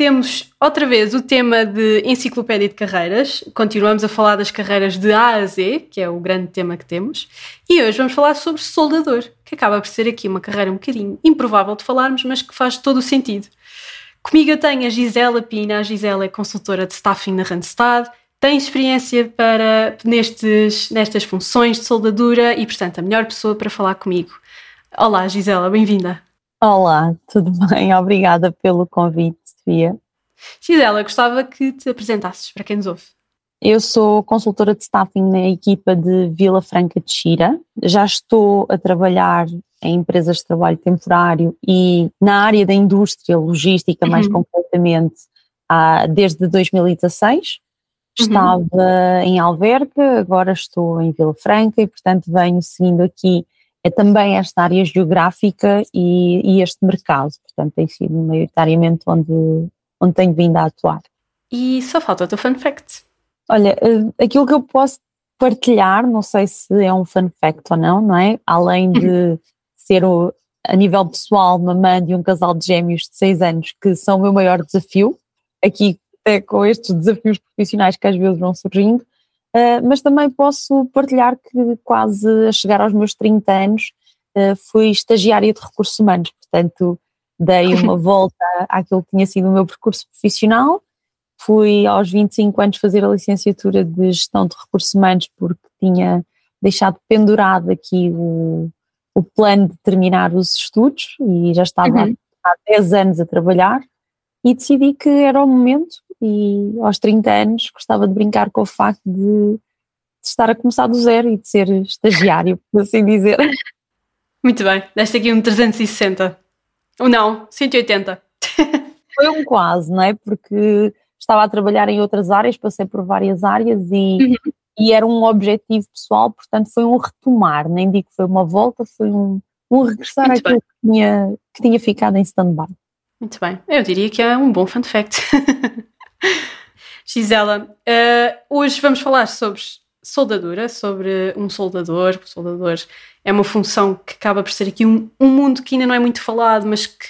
temos outra vez o tema de enciclopédia de carreiras. Continuamos a falar das carreiras de A a Z, que é o grande tema que temos. E hoje vamos falar sobre soldador, que acaba por ser aqui uma carreira um bocadinho improvável de falarmos, mas que faz todo o sentido. Comigo eu tenho a Gisela Pina. A Gisela é consultora de staffing na Randstad, tem experiência para, nestes, nestas funções de soldadura e, portanto, a melhor pessoa para falar comigo. Olá, Gisela, bem-vinda. Olá, tudo bem? Obrigada pelo convite, Sofia. Gisela, gostava que te apresentasses para quem nos ouve. Eu sou consultora de staffing na equipa de Vila Franca de Xira. Já estou a trabalhar em empresas de trabalho temporário e na área da indústria logística, mais uhum. concretamente, desde 2016. Uhum. Estava em Alverca, agora estou em Vila Franca e, portanto, venho seguindo aqui é também esta área geográfica e, e, este mercado, portanto tem sido maioritariamente onde, onde tenho vindo a atuar. E só falta o teu fun fact. Olha, eh, aquilo que eu posso partilhar, não sei se é um fun fact ou não, não é? Além de ser o, a nível pessoal mamã de um casal de gêmeos de seis anos, que são o meu maior desafio, aqui até com estes desafios profissionais que às vezes vão surgindo, Uh, mas também posso partilhar que quase a chegar aos meus 30 anos uh, fui estagiária de recursos humanos, portanto dei uma volta àquilo que tinha sido o meu percurso profissional, fui aos 25 anos fazer a licenciatura de gestão de recursos humanos porque tinha deixado pendurado aqui o, o plano de terminar os estudos e já estava uhum. há 10 anos a trabalhar. E decidi que era o momento e aos 30 anos gostava de brincar com o facto de, de estar a começar do zero e de ser estagiário, por assim dizer. Muito bem, deste aqui um 360. Ou não, 180. Foi um quase, não é? Porque estava a trabalhar em outras áreas, passei por várias áreas e, uhum. e era um objetivo pessoal, portanto foi um retomar, nem digo que foi uma volta, foi um, um regressar Muito àquilo que tinha, que tinha ficado em stand-by. Muito bem, eu diria que é um bom fun fact. Gisela, uh, hoje vamos falar sobre soldadura, sobre um soldador. O soldador é uma função que acaba por ser aqui um, um mundo que ainda não é muito falado, mas que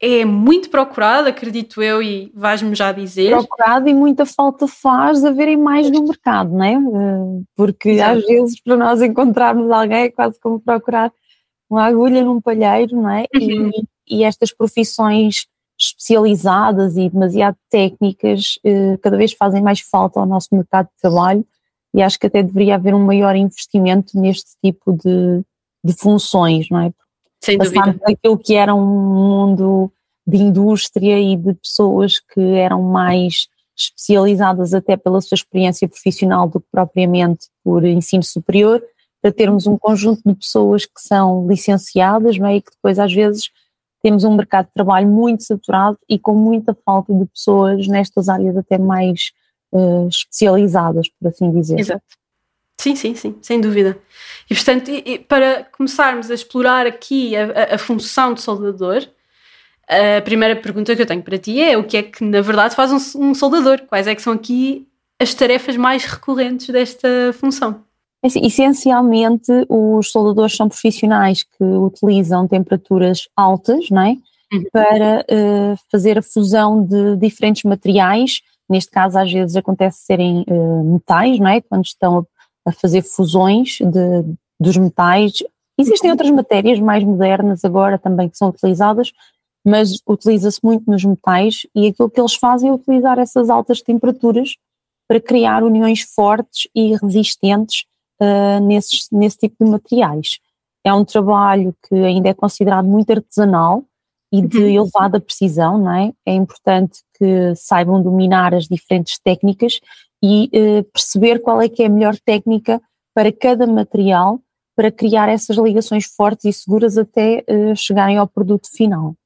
é muito procurado, acredito eu, e vais-me já dizer. Procurado e muita falta faz haverem mais no mercado, não é? Eh, porque Exato. às vezes para nós encontrarmos alguém é quase como procurar uma agulha num palheiro, não é? Uhum. E, e estas profissões especializadas e demasiado técnicas eh, cada vez fazem mais falta ao nosso mercado de trabalho e acho que até deveria haver um maior investimento neste tipo de, de funções, não é? Sem Passar dúvida. daquilo que era um mundo de indústria e de pessoas que eram mais especializadas até pela sua experiência profissional do que propriamente por ensino superior, para termos um conjunto de pessoas que são licenciadas, não é? E que depois às vezes temos um mercado de trabalho muito saturado e com muita falta de pessoas nestas áreas até mais uh, especializadas, por assim dizer. Exato. Sim, sim, sim, sem dúvida. E portanto, e, para começarmos a explorar aqui a, a, função de soldador, a primeira pergunta que eu tenho para ti é o que é que na verdade faz um, um soldador? Quais é que são aqui as tarefas mais recorrentes desta função? Assim, essencialmente, os soldadores são profissionais que utilizam temperaturas altas não é? Uhum. para uh, fazer a fusão de diferentes materiais. Neste caso, às vezes acontece serem uh, metais, não é? quando estão a, a fazer fusões de, dos metais. Existem outras matérias mais modernas agora também que são utilizadas, mas utiliza-se muito nos metais e aquilo que eles fazem é utilizar essas altas temperaturas para criar uniões fortes e resistentes uh, nesses, nesse tipo de materiais. É um trabalho que ainda é considerado muito artesanal e de uhum. elevada precisão, não é? É importante que saibam dominar as diferentes técnicas e uh, perceber qual é que é a melhor técnica para cada material para criar essas ligações fortes e seguras até uh, chegarem ao produto final.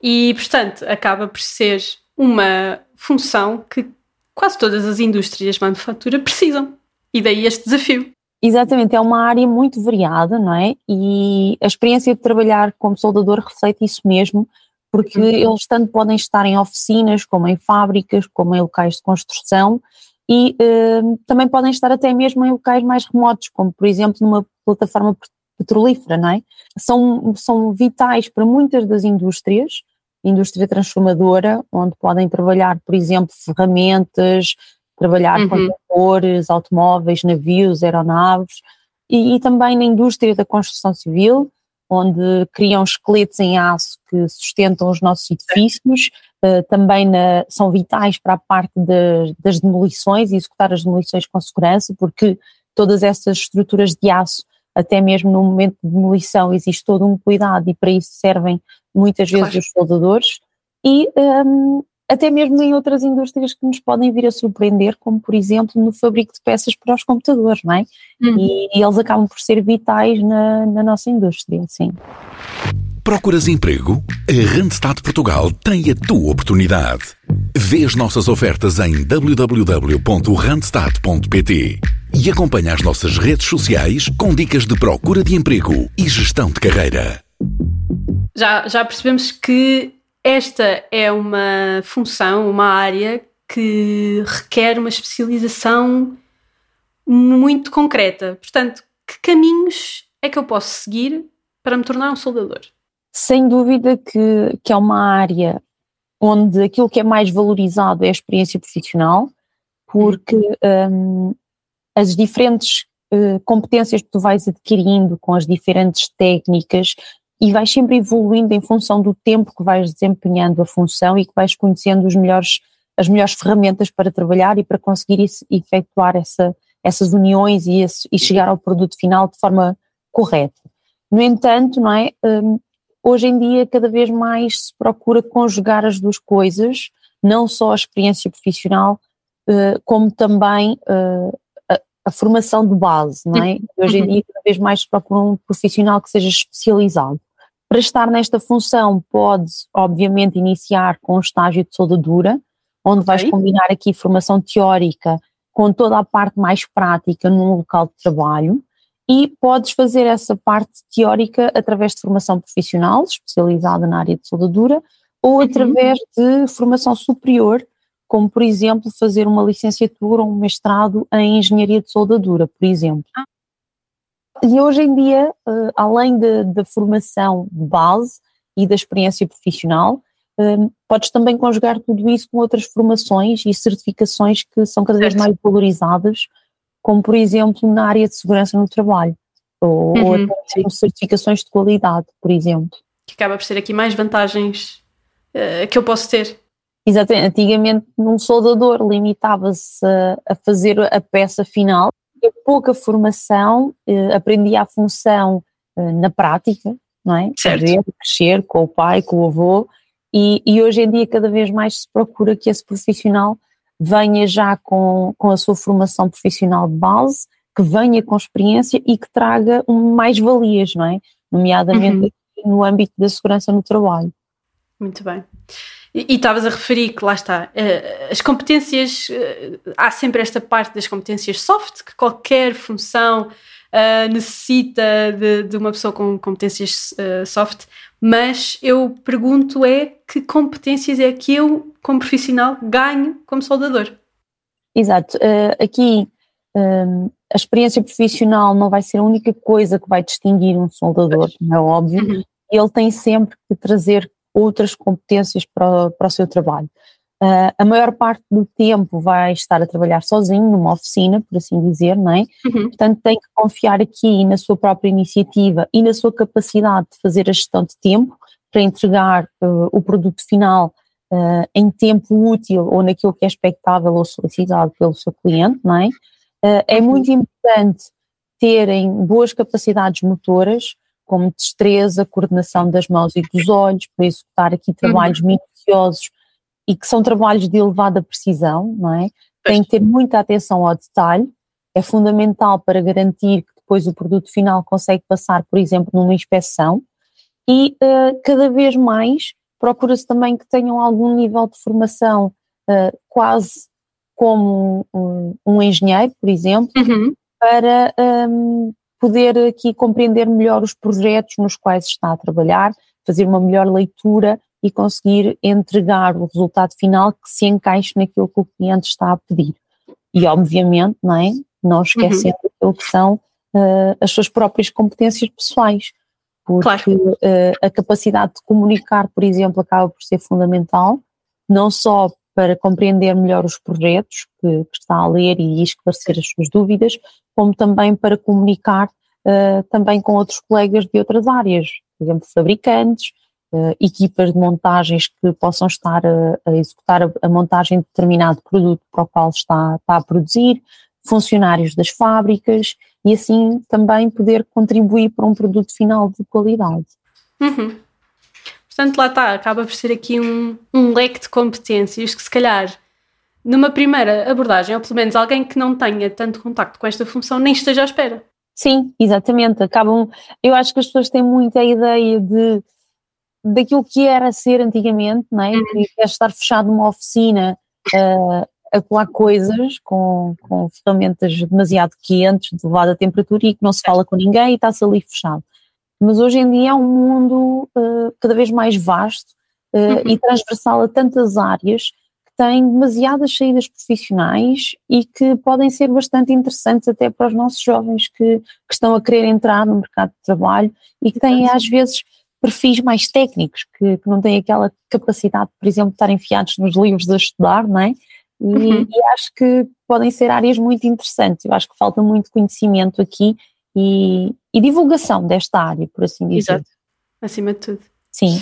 E, portanto, acaba por ser uma função que quase todas as indústrias de manufatura precisam. E daí este desafio. Exatamente, é uma área muito variada, não é? E a experiência de trabalhar como soldador reflete isso mesmo, porque uhum. eles tanto podem estar em oficinas, como em fábricas, como em locais de construção, e uh, também podem estar até mesmo em locais mais remotos, como por exemplo numa plataforma petrolífera, não é? São, são vitais para muitas das indústrias, indústria transformadora, onde podem trabalhar, por exemplo, ferramentas, trabalhar uhum. com motores, automóveis, navios, aeronaves, e, e, também na indústria da construção civil, onde criam esqueletos em aço que sustentam os nossos edifícios, uh, também na, são vitais para a parte de, das demolições e executar as demolições com segurança, porque todas essas estruturas de aço, até mesmo no momento de demolição, existe todo um cuidado e para isso servem muitas vezes claro. os soldadores. E um, até mesmo em outras indústrias que nos podem vir a surpreender, como por exemplo no fabrico de peças para os computadores, não é? Uhum. E, e, eles acabam por ser vitais na, na nossa indústria, sim. Procuras emprego? A Randstad Portugal tem a tua oportunidade. Vê as nossas ofertas em www.randstad.pt e acompanha as nossas redes sociais com dicas de procura de emprego e gestão de carreira. Já, já percebemos que esta é uma função, uma área que requer uma especialização muito concreta. Portanto, que caminhos é que eu posso seguir para me tornar um soldador? Sem dúvida que, que é uma área onde aquilo que é mais valorizado é a experiência profissional, porque um, as diferentes uh, competências que tu vais adquirindo com as diferentes técnicas e vais sempre evoluindo em função do tempo que vais desempenhando a função e que vais conhecendo os melhores, as melhores ferramentas para trabalhar e para conseguir efetuar essa, essas uniões e, esse, e, chegar ao produto final de forma correta. No entanto, não é, um, hoje em dia cada vez mais se procura conjugar as duas coisas, não só a experiência profissional, uh, como também uh, a, formação de base, não é? Hoje em uhum. dia cada vez mais se procura um profissional que seja especializado. Para estar nesta função, pode, obviamente, iniciar com o estágio de soldadura, onde vais combinar aqui formação teórica com toda a parte mais prática num local de trabalho e podes fazer essa parte teórica através de formação profissional, especializada na área de soldadura, ou uhum. através de formação superior, como por exemplo fazer uma licenciatura ou um mestrado em engenharia de soldadura, por exemplo. Ah. E hoje em dia, uh, além da formação de base e da experiência profissional, uh, podes também conjugar tudo isso com outras formações e certificações que são cada vez mais valorizadas, como por exemplo na área de segurança no trabalho, ou, uhum, ou certificações de qualidade, por exemplo. Que acaba por ser aqui mais vantagens uh, que eu posso ter. Exatamente, antigamente num soldador limitava-se a, a fazer a peça final, pouca formação, eh, aprendi a função eh, na prática, não é? Certo. Ver, crescer com o pai, com o avô, e, e, hoje em dia cada vez mais se procura que esse profissional venha já com, com a sua formação profissional de base, que venha com experiência e que traga um, mais valias, não é? Nomeadamente uhum. no âmbito da segurança no trabalho. Muito bem. E estavas a referir que lá está, uh, as competências, uh, há sempre esta parte das competências soft, que qualquer função uh, necessita de, de, uma pessoa com competências soft, mas eu pergunto é que competências é que eu, como profissional, ganho como soldador? Exato, aqui um, a experiência profissional não vai ser a única coisa que vai distinguir um soldador, não é óbvio, uhum. ele tem sempre que trazer outras competências para, para o seu trabalho. Uh, a maior parte do tempo vai estar a trabalhar sozinho, numa oficina, por assim dizer, não é? Uhum. Portanto, tem que confiar aqui na sua própria iniciativa e na sua capacidade de fazer a gestão de tempo para entregar uh, o produto final uh, em tempo útil ou naquilo que é expectável ou solicitado pelo seu cliente, não é? é uhum. muito importante terem boas capacidades motoras, como destreza, coordenação das mãos e dos olhos, para executar aqui trabalhos uhum. minuciosos e que são trabalhos de elevada precisão, não é? Tem que ter muita atenção ao detalhe, é fundamental para garantir que depois o produto final consegue passar, por exemplo, numa inspeção e uh, cada vez mais procura-se também que tenham algum nível de formação uh, quase como um, um, engenheiro, por exemplo, uhum. para um, poder aqui compreender melhor os projetos nos quais está a trabalhar, fazer uma melhor leitura e conseguir entregar o resultado final que se encaixe naquilo que o cliente está a pedir. E obviamente, não é? Não esquecendo uhum. aquilo que são uh, as suas próprias competências pessoais, porque claro. uh, a capacidade de comunicar, por exemplo, acaba por ser fundamental, não só para compreender melhor os projetos que, que está a ler e esclarecer as suas dúvidas, como também para comunicar uh, também com outros colegas de outras áreas, por exemplo, fabricantes, uh, equipas de montagens que possam estar a, a executar a, a, montagem de determinado produto para o qual está, está a produzir, funcionários das fábricas e assim também poder contribuir para um produto final de qualidade. Uhum. Portanto, lá está, acaba por ser aqui um, um leque de competências que se calhar numa primeira abordagem, ou pelo menos alguém que não tenha tanto contacto com esta função, nem esteja à espera. Sim, exatamente. Acabam. Eu acho que as pessoas têm muita ideia de daquilo que era ser antigamente, não é? Uhum. Que é estar fechado numa oficina uh, a colar coisas com, com ferramentas demasiado quentes, de elevada temperatura e que não se fala com ninguém e está-se ali fechado. Mas hoje em dia é um mundo uh, cada vez mais vasto uh, uhum. e transversal a tantas áreas que tem demasiadas saídas profissionais e que podem ser bastante interessantes até para os nossos jovens que, que estão a querer entrar no mercado de trabalho e que têm às vezes perfis mais técnicos, que, que não têm aquela capacidade, por exemplo, de estar enfiados nos livros a estudar, não é? E, uhum. e, acho que podem ser áreas muito interessantes. Eu acho que falta muito conhecimento aqui e, e divulgação desta área, por assim dizer. Exato, acima de tudo. Sim.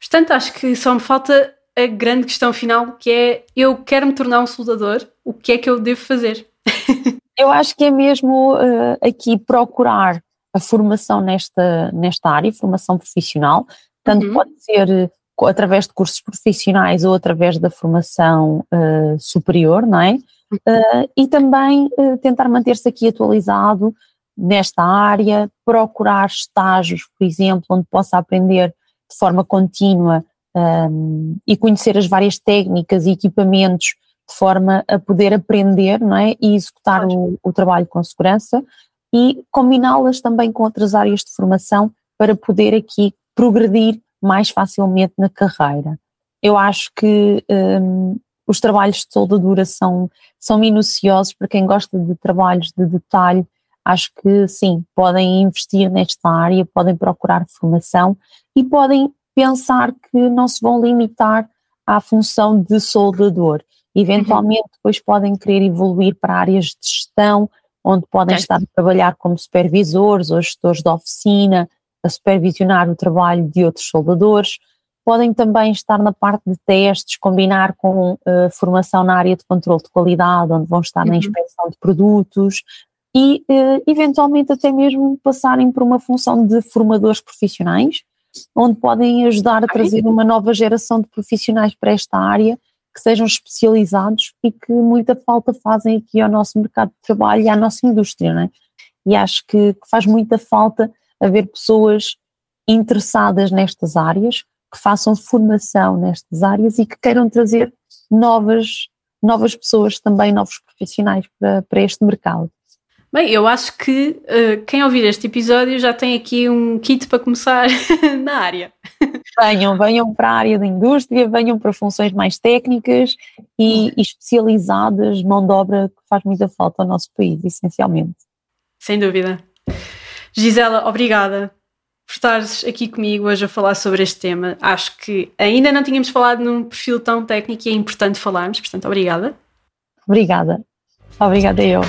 Portanto, acho que só me falta a grande questão final, que é eu quero me tornar um soldador, o que é que eu devo fazer? eu acho que é mesmo uh, aqui procurar a formação nesta, nesta área, formação profissional, tanto uhum. pode ser eh, através de cursos profissionais ou através da formação uh, superior, não é? Uh, e também tentar manter-se aqui atualizado nesta área, procurar estágios, por exemplo, onde possa aprender de forma contínua um, e conhecer as várias técnicas e equipamentos de forma a poder aprender não é? e executar o, o trabalho com segurança e combiná-las também com outras áreas de formação para poder aqui progredir mais facilmente na carreira. Eu acho que um, os trabalhos de soldadura são, são minuciosos para quem gosta de trabalhos de detalhe. Acho que sim, podem investir nesta área, podem procurar formação e podem pensar que não se vão limitar à função de soldador. Eventualmente, depois podem querer evoluir para áreas de gestão, onde podem okay. estar a trabalhar como supervisores ou gestores de oficina, a supervisionar o trabalho de outros soldadores. Podem também estar na parte de testes, combinar com uh, formação na área de controle de qualidade, onde vão estar uhum. na inspeção de produtos e, uh, eventualmente, até mesmo passarem por uma função de formadores profissionais, onde podem ajudar a trazer uma nova geração de profissionais para esta área que sejam especializados e que muita falta fazem aqui ao nosso mercado de trabalho e à nossa indústria, não é? E acho que, que faz muita falta haver pessoas interessadas nestas áreas, que façam formação nestas áreas e que queiram trazer novas, novas pessoas também, novos profissionais para, para este mercado. Bem, eu acho que uh, quem ouvir este episódio já tem aqui um kit para começar na área. Venham, venham para a área da indústria, venham para funções mais técnicas e, e especializadas, mão de obra que faz muita falta ao nosso país, essencialmente. Sem dúvida. Gisela, obrigada por estares aqui comigo hoje a falar sobre este tema. Acho que ainda não tínhamos falado num perfil tão técnico e é importante falarmos, portanto, obrigada. Obrigada. Obrigada eu.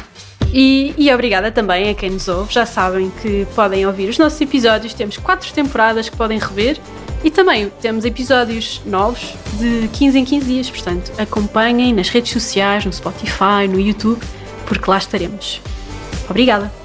E, e, obrigada também a quem nos ouve. Já sabem que podem ouvir os nossos episódios. Temos quatro temporadas que podem rever e também temos episódios novos de 15 em 15 dias. Portanto, acompanhem nas redes sociais, no Spotify, no YouTube, porque lá estaremos. Obrigada.